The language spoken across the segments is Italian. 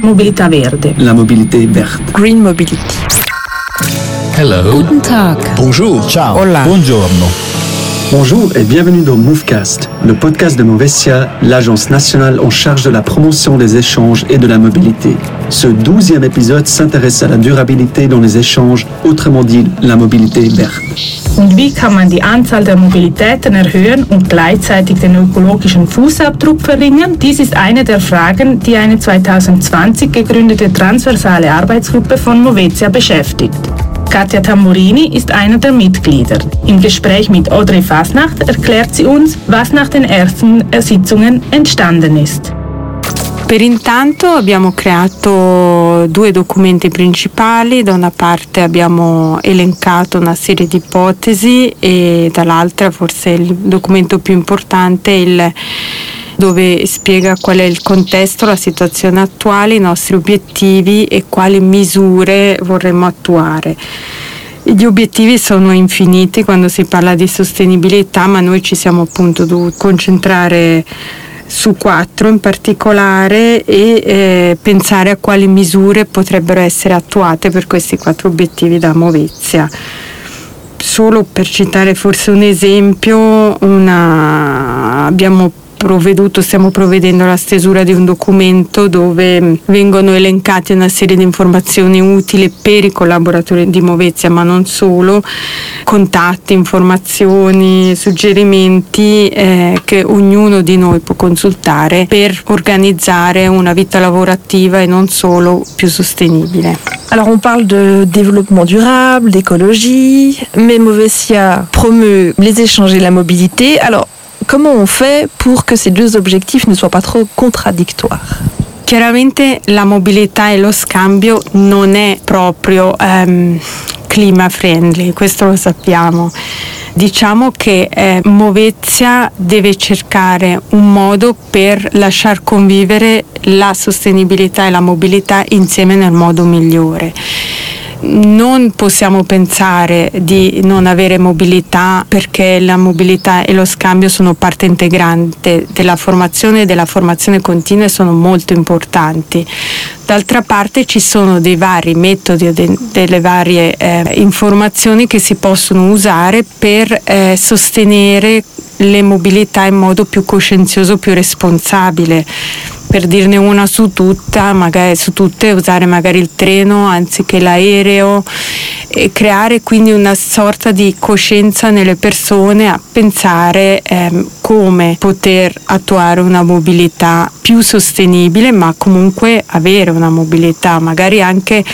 Mobilità verde. La mobilité verte. Green Mobility. Hello. Guten Tag. Bonjour. Ciao. Hola. Buongiorno. Bonjour et bienvenue dans Movecast, le podcast de Movesia, l'agence nationale en charge de la promotion des échanges et de la mobilité. Ce douzième épisode s'intéresse à la durabilité dans les échanges, autrement dit la mobilité verte. Und wie kann man die Anzahl der Mobilitäten erhöhen und gleichzeitig den ökologischen Fußabdruck verringern? Dies ist eine der Fragen, die eine 2020 gegründete transversale Arbeitsgruppe von Movetia beschäftigt. Katja Tamburini ist einer der Mitglieder. Im Gespräch mit Audrey Fasnacht erklärt sie uns, was nach den ersten Sitzungen entstanden ist. Per intanto abbiamo creato due documenti principali, da una parte abbiamo elencato una serie di ipotesi e dall'altra forse il documento più importante è il dove spiega qual è il contesto, la situazione attuale, i nostri obiettivi e quali misure vorremmo attuare. Gli obiettivi sono infiniti quando si parla di sostenibilità, ma noi ci siamo appunto dovuti concentrare su quattro in particolare e eh, pensare a quali misure potrebbero essere attuate per questi quattro obiettivi da Movezia. Solo per citare forse un esempio, una, abbiamo provveduto, stiamo provvedendo alla stesura di un documento dove vengono elencate una serie di informazioni utili per i collaboratori di Movezia, ma non solo, contatti, informazioni, suggerimenti eh, che ognuno di noi può consultare per organizzare una vita lavorativa e non solo più sostenibile. Alors on parle de développement durable, d'écologie, mais Movesia promeut les échanges et la mobilité. Alors comment on fait pour que ces deux objectifs ne soient pas trop contradictoires Chiaramente la mobilità e lo scambio non è proprio ehm, clima friendly, questo lo sappiamo. Diciamo che eh, Movezia deve cercare un modo per lasciar convivere la sostenibilità e la mobilità insieme nel modo migliore non possiamo pensare di non avere mobilità perché la mobilità e lo scambio sono parte integrante della formazione e della formazione continua e sono molto importanti. D'altra parte ci sono dei vari metodi o de- delle varie eh, informazioni che si possono usare per eh, sostenere le mobilità in modo più coscienzioso, più responsabile per dirne una su tutta, magari su tutte, usare magari il treno anziché l'aereo e creare quindi una sorta di coscienza nelle persone a pensare ehm, come poter attuare una mobilità più sostenibile, ma comunque avere una mobilità, magari anche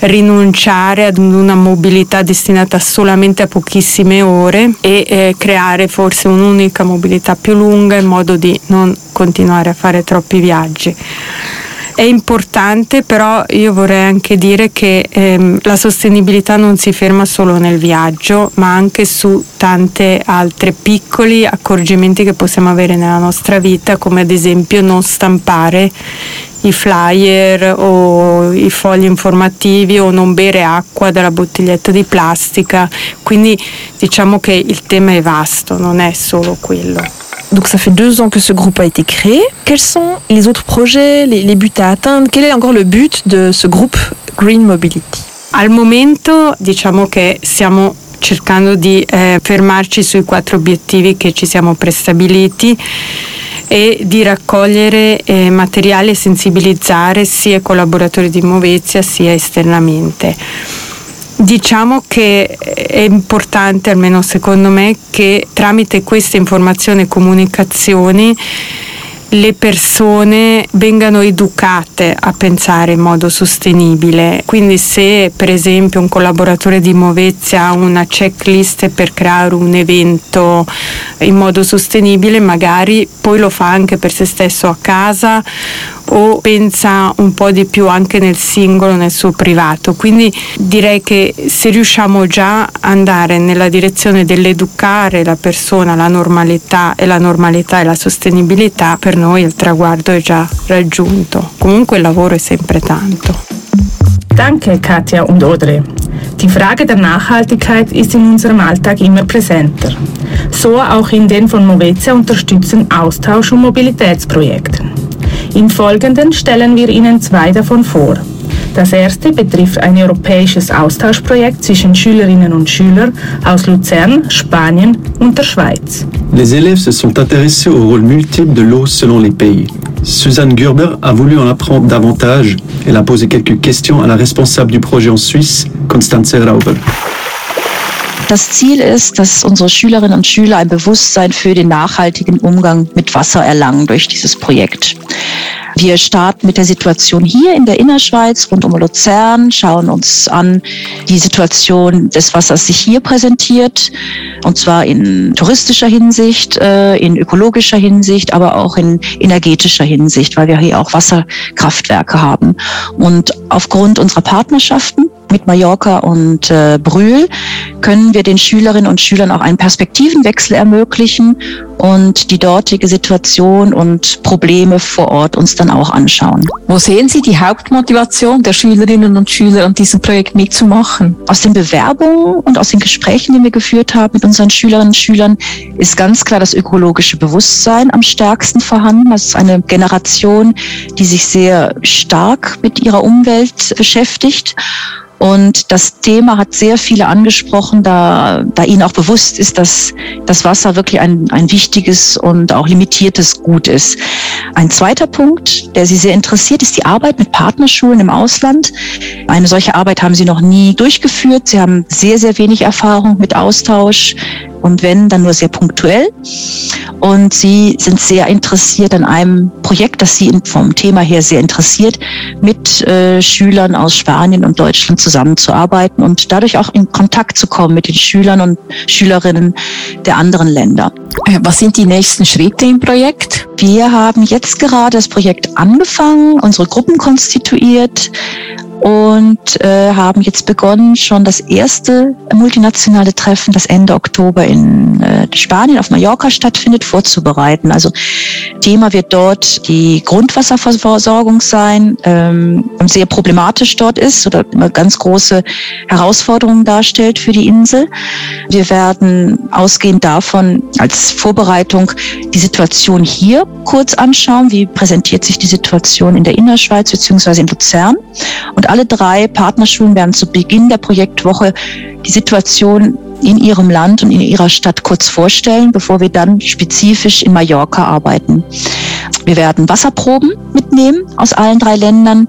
rinunciare ad una mobilità destinata solamente a pochissime ore e eh, creare forse un'unica mobilità più lunga in modo di non continuare a fare troppi viaggi. È importante, però io vorrei anche dire che ehm, la sostenibilità non si ferma solo nel viaggio, ma anche su tanti altri piccoli accorgimenti che possiamo avere nella nostra vita, come ad esempio non stampare i flyer o i fogli informativi o non bere acqua dalla bottiglietta di plastica. Quindi diciamo che il tema è vasto, non è solo quello. Donc ça fait deux ans que ce groupe a été créé. Quels sont les autres projets, les, les buts à atteindre Quel est encore le but de ce groupe Green Mobility Al momento diciamo che stiamo cercando di eh, fermarci sui quattro obiettivi che ci siamo prestabiliti e di raccogliere eh, materiali e sensibilizzare sia i collaboratori di Movezia sia esternamente. Diciamo che è importante, almeno secondo me, che tramite queste informazioni e comunicazioni le persone vengano educate a pensare in modo sostenibile. Quindi se per esempio un collaboratore di Movezia ha una checklist per creare un evento in modo sostenibile, magari poi lo fa anche per se stesso a casa o pensa un po' di più anche nel singolo, nel suo privato. Quindi direi che se riusciamo già ad andare nella direzione dell'educare la persona alla normalità e la normalità e la sostenibilità, per noi il traguardo è già raggiunto. Comunque il lavoro è sempre tanto. Danke, Katja und Audrey. Die Frage der Nachhaltigkeit ist in unserem Alltag immer präsenter. So auch in den von Movezia unterstützten Austausch- und Mobilitätsprojekten. Im Folgenden stellen wir Ihnen zwei davon vor. Das erste betrifft ein europäisches Austauschprojekt zwischen Schülerinnen und Schülern aus Luzern, Spanien und der Schweiz. Les élèves se sont intéressés au rôle multiple de l'eau selon les pays. Suzanne Gerber a voulu en apprendre davantage. Elle a posé quelques questions à la responsable du projet en Suisse, Constanze Rauber. Das Ziel ist, dass unsere Schülerinnen und Schüler ein Bewusstsein für den nachhaltigen Umgang mit Wasser erlangen durch dieses Projekt. Wir starten mit der Situation hier in der Innerschweiz rund um Luzern, schauen uns an die Situation des Wassers sich hier präsentiert, und zwar in touristischer Hinsicht, äh, in ökologischer Hinsicht, aber auch in energetischer Hinsicht, weil wir hier auch Wasserkraftwerke haben. Und aufgrund unserer Partnerschaften mit Mallorca und äh, Brühl können wir den Schülerinnen und Schülern auch einen Perspektivenwechsel ermöglichen und die dortige Situation und Probleme vor Ort uns dann auch anschauen. Wo sehen Sie die Hauptmotivation der Schülerinnen und Schüler an diesem Projekt mitzumachen? Aus den Bewerbungen und aus den Gesprächen, die wir geführt haben mit unseren Schülerinnen und Schülern, ist ganz klar das ökologische Bewusstsein am stärksten vorhanden. Das ist eine Generation, die sich sehr stark mit ihrer Umwelt beschäftigt und das Thema hat sehr viele angesprochen, da, da ihnen auch bewusst ist, dass das Wasser wirklich ein, ein wichtiges und auch limitiertes Gut ist. Ein zweiter Punkt, der Sie sehr interessiert, ist die Arbeit mit Partnerschulen im Ausland. Eine solche Arbeit haben Sie noch nie durchgeführt. Sie haben sehr, sehr wenig Erfahrung mit Austausch und wenn, dann nur sehr punktuell. Und sie sind sehr interessiert an einem Projekt, das sie vom Thema her sehr interessiert, mit äh, Schülern aus Spanien und Deutschland zusammenzuarbeiten und dadurch auch in Kontakt zu kommen mit den Schülern und Schülerinnen der anderen Länder. Äh, was sind die nächsten Schritte im Projekt? Wir haben jetzt gerade das Projekt angefangen, unsere Gruppen konstituiert und äh, haben jetzt begonnen, schon das erste multinationale Treffen, das Ende Oktober in äh, Spanien auf Mallorca stattfindet, vorzubereiten. Also Thema wird dort die Grundwasserversorgung sein ähm, sehr problematisch dort ist oder immer ganz große Herausforderungen darstellt für die Insel. Wir werden ausgehend davon als Vorbereitung die Situation hier kurz anschauen. Wie präsentiert sich die Situation in der Innerschweiz beziehungsweise in Luzern? Und alle drei Partnerschulen werden zu Beginn der Projektwoche die Situation in ihrem Land und in ihrer Stadt kurz vorstellen, bevor wir dann spezifisch in Mallorca arbeiten. Wir werden Wasserproben mitnehmen aus allen drei Ländern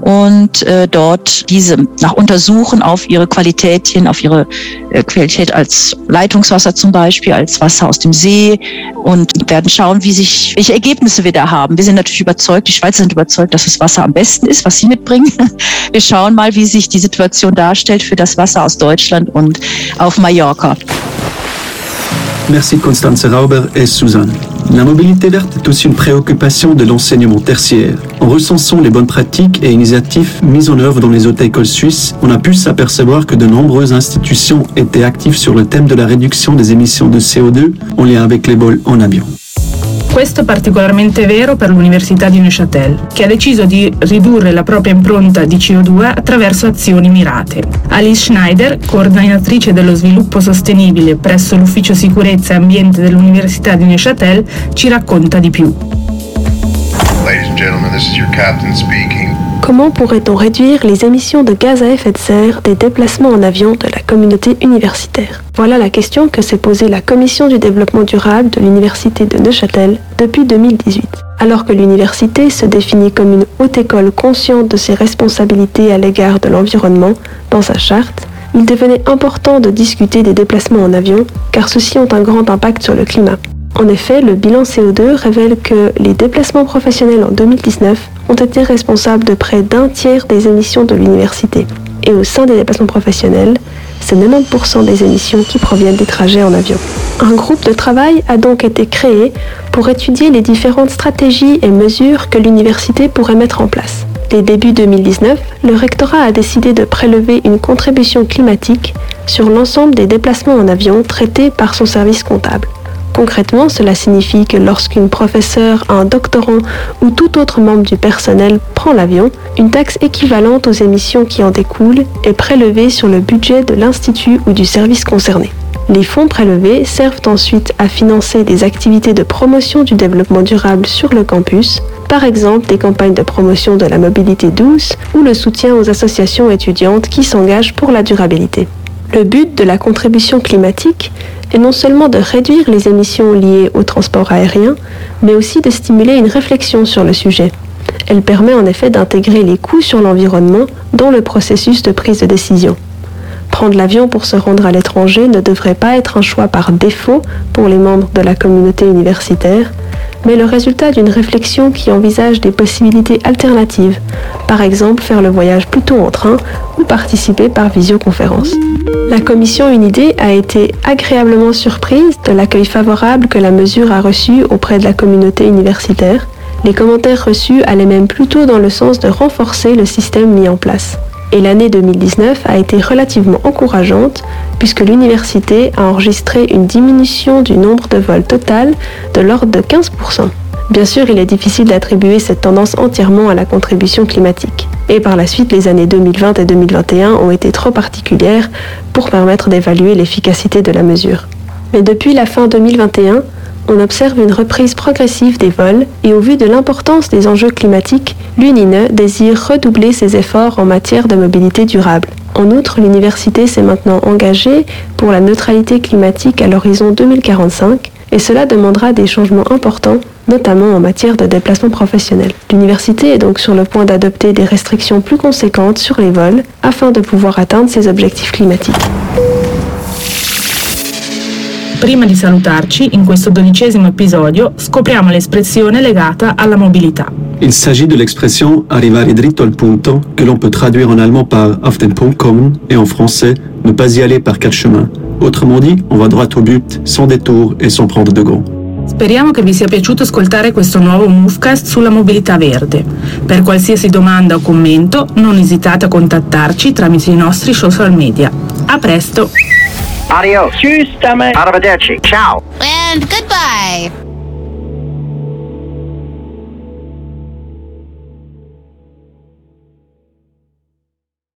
und äh, dort diese nach untersuchen auf ihre Qualität hin, auf ihre äh, Qualität als Leitungswasser zum Beispiel, als Wasser aus dem See und werden schauen, wie sich, welche Ergebnisse wir da haben. Wir sind natürlich überzeugt, die Schweizer sind überzeugt, dass das Wasser am besten ist, was sie mitbringen. Wir schauen mal, wie sich die Situation darstellt für das Wasser aus Deutschland und auf Mallorca. Merci Constance Rauber et Suzanne. La mobilité verte est aussi une préoccupation de l'enseignement tertiaire. En recensant les bonnes pratiques et initiatives mises en œuvre dans les autres écoles suisses, on a pu s'apercevoir que de nombreuses institutions étaient actives sur le thème de la réduction des émissions de CO2 en lien avec les vols en avion. Questo è particolarmente vero per l'Università di Neuchâtel, che ha deciso di ridurre la propria impronta di CO2 attraverso azioni mirate. Alice Schneider, coordinatrice dello sviluppo sostenibile presso l'Ufficio Sicurezza e Ambiente dell'Università di Neuchâtel, ci racconta di più. Ladies and gentlemen, this is your captain speaking. Comment pourrait-on réduire les émissions de gaz à effet de serre des déplacements en avion de la communauté universitaire? Voilà la question que s'est posée la Commission du développement durable de l'Université de Neuchâtel depuis 2018. Alors que l'université se définit comme une haute école consciente de ses responsabilités à l'égard de l'environnement dans sa charte, il devenait important de discuter des déplacements en avion car ceux-ci ont un grand impact sur le climat. En effet, le bilan CO2 révèle que les déplacements professionnels en 2019 ont été responsables de près d'un tiers des émissions de l'université. Et au sein des déplacements professionnels, c'est 90% des émissions qui proviennent des trajets en avion. Un groupe de travail a donc été créé pour étudier les différentes stratégies et mesures que l'université pourrait mettre en place. Dès début 2019, le rectorat a décidé de prélever une contribution climatique sur l'ensemble des déplacements en avion traités par son service comptable. Concrètement, cela signifie que lorsqu'une professeure, un doctorant ou tout autre membre du personnel prend l'avion, une taxe équivalente aux émissions qui en découlent est prélevée sur le budget de l'institut ou du service concerné. Les fonds prélevés servent ensuite à financer des activités de promotion du développement durable sur le campus, par exemple des campagnes de promotion de la mobilité douce ou le soutien aux associations étudiantes qui s'engagent pour la durabilité. Le but de la contribution climatique est non seulement de réduire les émissions liées au transport aérien, mais aussi de stimuler une réflexion sur le sujet. Elle permet en effet d'intégrer les coûts sur l'environnement dans le processus de prise de décision. Prendre l'avion pour se rendre à l'étranger ne devrait pas être un choix par défaut pour les membres de la communauté universitaire, mais le résultat d'une réflexion qui envisage des possibilités alternatives, par exemple faire le voyage plutôt en train ou participer par visioconférence. La commission Unidée a été agréablement surprise de l'accueil favorable que la mesure a reçu auprès de la communauté universitaire. Les commentaires reçus allaient même plutôt dans le sens de renforcer le système mis en place. Et l'année 2019 a été relativement encourageante puisque l'université a enregistré une diminution du nombre de vols total de l'ordre de 15%. Bien sûr, il est difficile d'attribuer cette tendance entièrement à la contribution climatique. Et par la suite, les années 2020 et 2021 ont été trop particulières pour permettre d'évaluer l'efficacité de la mesure. Mais depuis la fin 2021, on observe une reprise progressive des vols et au vu de l'importance des enjeux climatiques, l'UNINE désire redoubler ses efforts en matière de mobilité durable. En outre, l'université s'est maintenant engagée pour la neutralité climatique à l'horizon 2045 et cela demandera des changements importants, notamment en matière de déplacement professionnel. L'université est donc sur le point d'adopter des restrictions plus conséquentes sur les vols afin de pouvoir atteindre ses objectifs climatiques. Prima di salutarci, in questo dodicesimo episodio, scopriamo l'espressione legata alla mobilità. Il s'agit de l'expression arrivare dritto al punto que l'on peut traduire en allemand par auf den Punkt kommen et en français ne pas y aller par quatre chemins. Autrement dit, on va droit au but, sans détour et sans prendre de gants. Speriamo che vi sia piaciuto ascoltare questo nuovo Movecast sulla mobilità verde. Per qualsiasi domanda o commento non esitate a contattarci tramite i nostri social media. A presto! Adios. Tschüss, Arrivederci. Ciao. And goodbye.